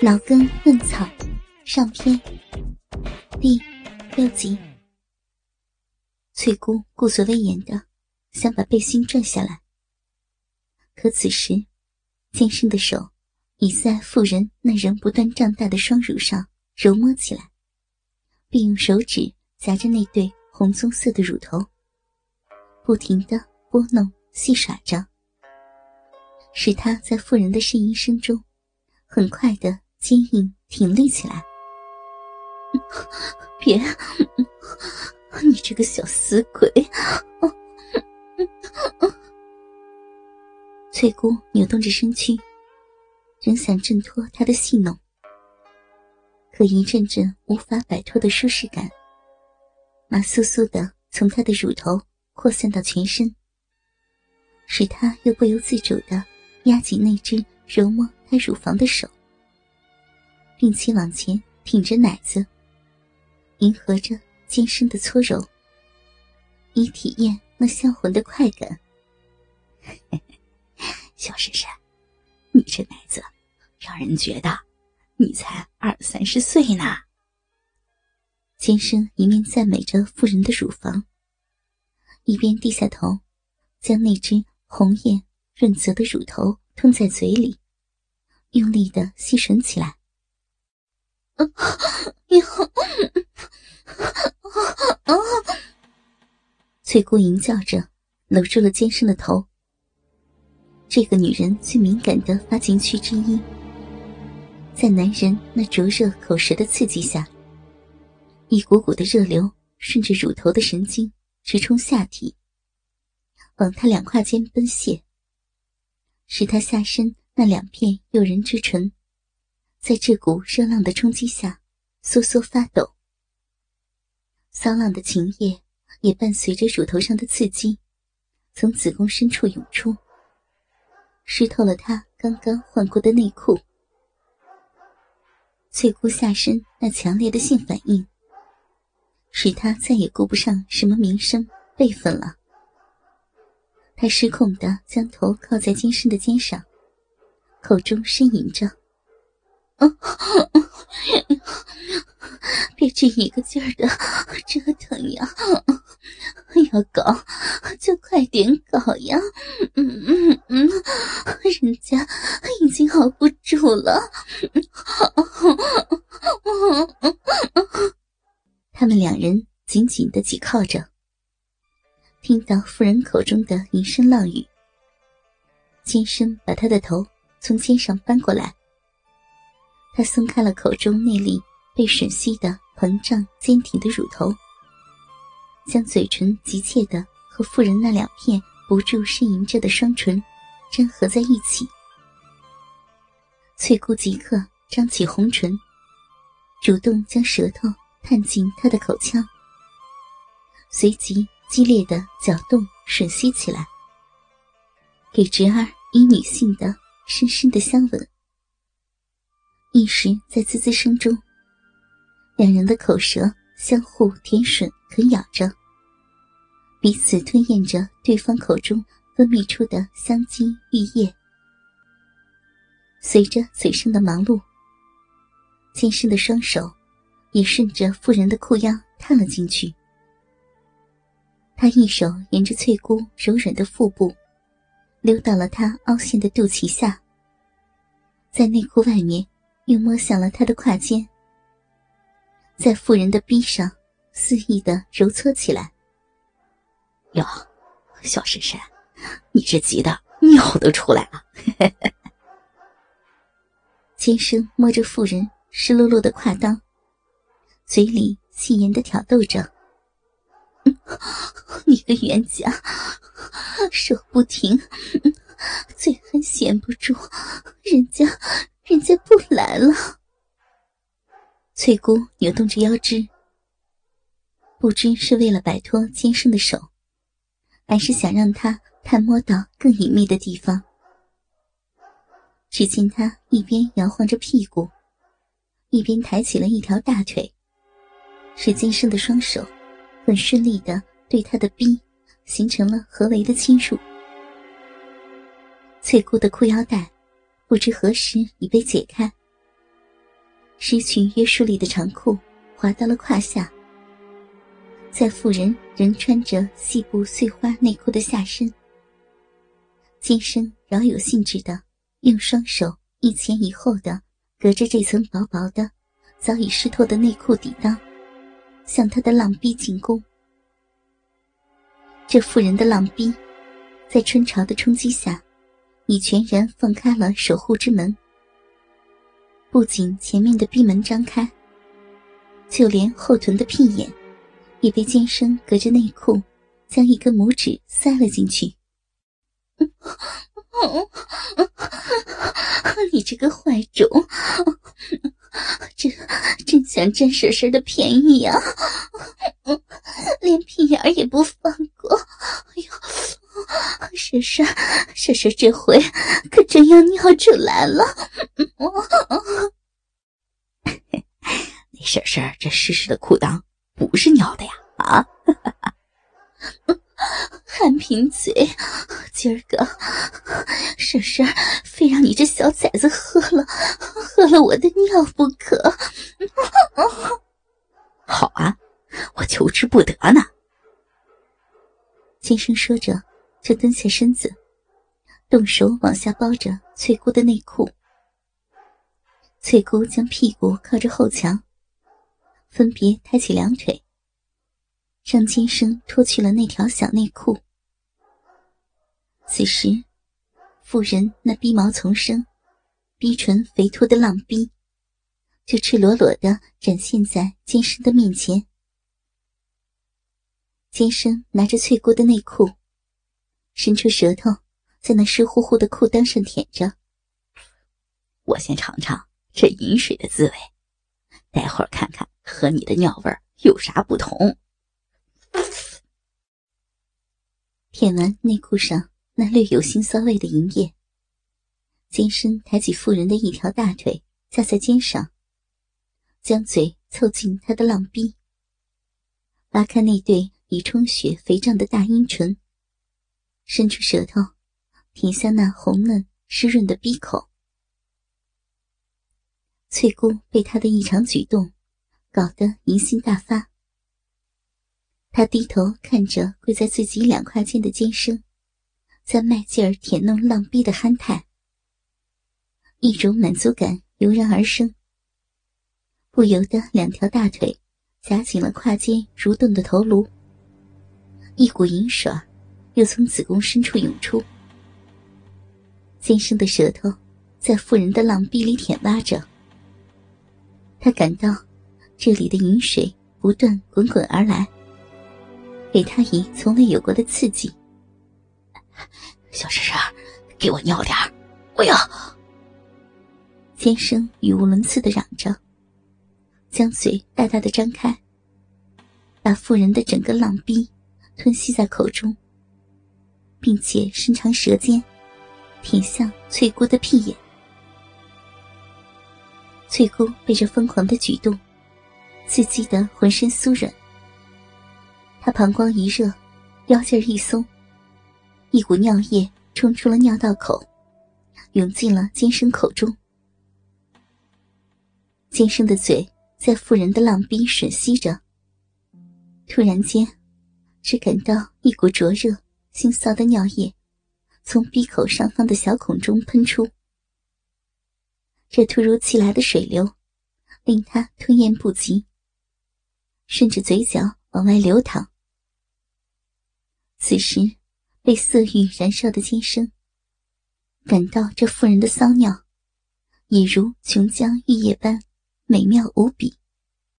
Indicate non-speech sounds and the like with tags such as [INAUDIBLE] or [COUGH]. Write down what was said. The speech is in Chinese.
老根嫩草上篇第六集。翠姑故作威严的想把背心拽下来，可此时健身的手已在妇人那仍不断胀大的双乳上揉摸起来，并用手指夹着那对红棕色的乳头，不停的拨弄戏耍着，使她在妇人的呻吟声中很快的。坚硬挺立起来，别！你这个小死鬼！翠姑扭动着身躯，仍想挣脱他的戏弄，可一阵阵无法摆脱的舒适感，麻酥酥的从他的乳头扩散到全身，使他又不由自主的压紧那只揉摸他乳房的手。并且往前挺着奶子，迎合着尖身的搓揉，以体验那销魂的快感。[LAUGHS] 小婶婶，你这奶子，让人觉得你才二三十岁呢。尖身一面赞美着妇人的乳房，一边低下头，将那只红艳润泽的乳头吞在嘴里，用力的吸吮起来。[LAUGHS] 翠姑吟叫着，搂住了尖生的头。这个女人最敏感的发情区之一，在男人那灼热口舌的刺激下，一股股的热流顺着乳头的神经直冲下体，往他两胯间奔泻，使他下身那两片诱人之唇。在这股热浪的冲击下，瑟瑟发抖。骚浪的情液也伴随着乳头上的刺激，从子宫深处涌出，湿透了她刚刚换过的内裤。翠姑下身那强烈的性反应，使她再也顾不上什么名声辈分了。她失控的将头靠在金生的肩上，口中呻吟着。[LAUGHS] 别这一个劲儿的折腾呀！要搞就快点搞呀！嗯嗯嗯，人家已经熬不住了。他们两人紧紧的挤靠着，听到妇人口中的淫声浪语，尖声把他的头从肩上搬过来。他松开了口中那粒被吮吸的膨胀坚挺的乳头，将嘴唇急切的和妇人那两片不住呻吟着的双唇粘合在一起。翠姑即刻张起红唇，主动将舌头探进他的口腔，随即激烈的搅动吮吸起来，给侄儿以女性的深深的香吻。一时在滋滋声中，两人的口舌相互舔吮啃咬着，彼此吞咽着对方口中分泌出的香精玉液。随着嘴上的忙碌，健身的双手也顺着妇人的裤腰探了进去。他一手沿着翠姑柔软的腹部，溜到了她凹陷的肚脐下，在内裤外面。又摸向了他的胯间，在妇人的臂上肆意的揉搓起来。哟，小婶婶，你这急的尿都出来了。[LAUGHS] 尖生摸着妇人湿漉漉的胯裆，嘴里戏言的挑逗着：“ [LAUGHS] 你个冤家，手不停，[LAUGHS] 嘴还闲不住，人家。”人家不来了。翠姑扭动着腰肢，不知是为了摆脱尖生的手，还是想让他探摸到更隐秘的地方。只见他一边摇晃着屁股，一边抬起了一条大腿，使金生的双手很顺利的对他的臂形成了合围的侵入。翠姑的裤腰带。不知何时已被解开，失去约束力的长裤滑到了胯下，在妇人仍穿着细布碎花内裤的下身，金生饶有兴致的用双手一前一后的隔着这层薄薄的、早已湿透的内裤底裆，向他的浪逼进攻。这妇人的浪逼，在春潮的冲击下，已全然放开了守护之门。不仅前面的闭门张开，就连后臀的屁眼，也被尖生隔着内裤，将一根拇指塞了进去。你这个坏种，真真想占婶婶的便宜呀！连屁眼儿也不放！婶婶，婶婶这回可真要尿出来了！你婶婶这湿湿的裤裆不是尿的呀？啊！韩贫嘴，今儿个 [LAUGHS] 婶婶非让你这小崽子喝了喝了我的尿不可！[LAUGHS] 好啊，我求之不得呢。金生说着，就蹲下身子，动手往下包着翠姑的内裤。翠姑将屁股靠着后墙，分别抬起两腿，让金生脱去了那条小内裤。此时，妇人那逼毛丛生、逼唇肥凸的浪逼，就赤裸裸的展现在金生的面前。金生拿着翠姑的内裤，伸出舌头，在那湿乎乎的裤裆上舔着。我先尝尝。这饮水的滋味，待会儿看看和你的尿味有啥不同。舔完内裤上那略有腥骚味的银液，金身抬起妇人的一条大腿架在肩上，将嘴凑近她的浪逼，拉开那对已充血肥胀的大阴唇，伸出舌头舔下那红嫩湿润的逼口。翠姑被他的异常举动搞得疑心大发，她低头看着跪在自己两胯间的奸生，在卖劲儿舔弄浪逼的憨态，一种满足感油然而生，不由得两条大腿夹紧了胯间蠕动的头颅，一股淫水又从子宫深处涌出，尖生的舌头在妇人的浪壁里舔挖着。他感到这里的饮水不断滚滚而来，给他以从未有过的刺激。小婶婶，给我尿点我要！先生语无伦次的嚷着，将嘴大大的张开，把妇人的整个浪逼吞吸在口中，并且伸长舌尖，舔向翠姑的屁眼。翠姑被这疯狂的举动刺激得浑身酥软，她膀胱一热，腰劲儿一松，一股尿液冲出了尿道口，涌进了金生口中。金生的嘴在妇人的浪逼吮吸着，突然间，只感到一股灼热、腥臊的尿液从鼻口上方的小孔中喷出。这突如其来的水流，令他吞咽不及，顺着嘴角往外流淌。此时，被色欲燃烧的金生，感到这妇人的骚尿，也如琼浆玉液般美妙无比。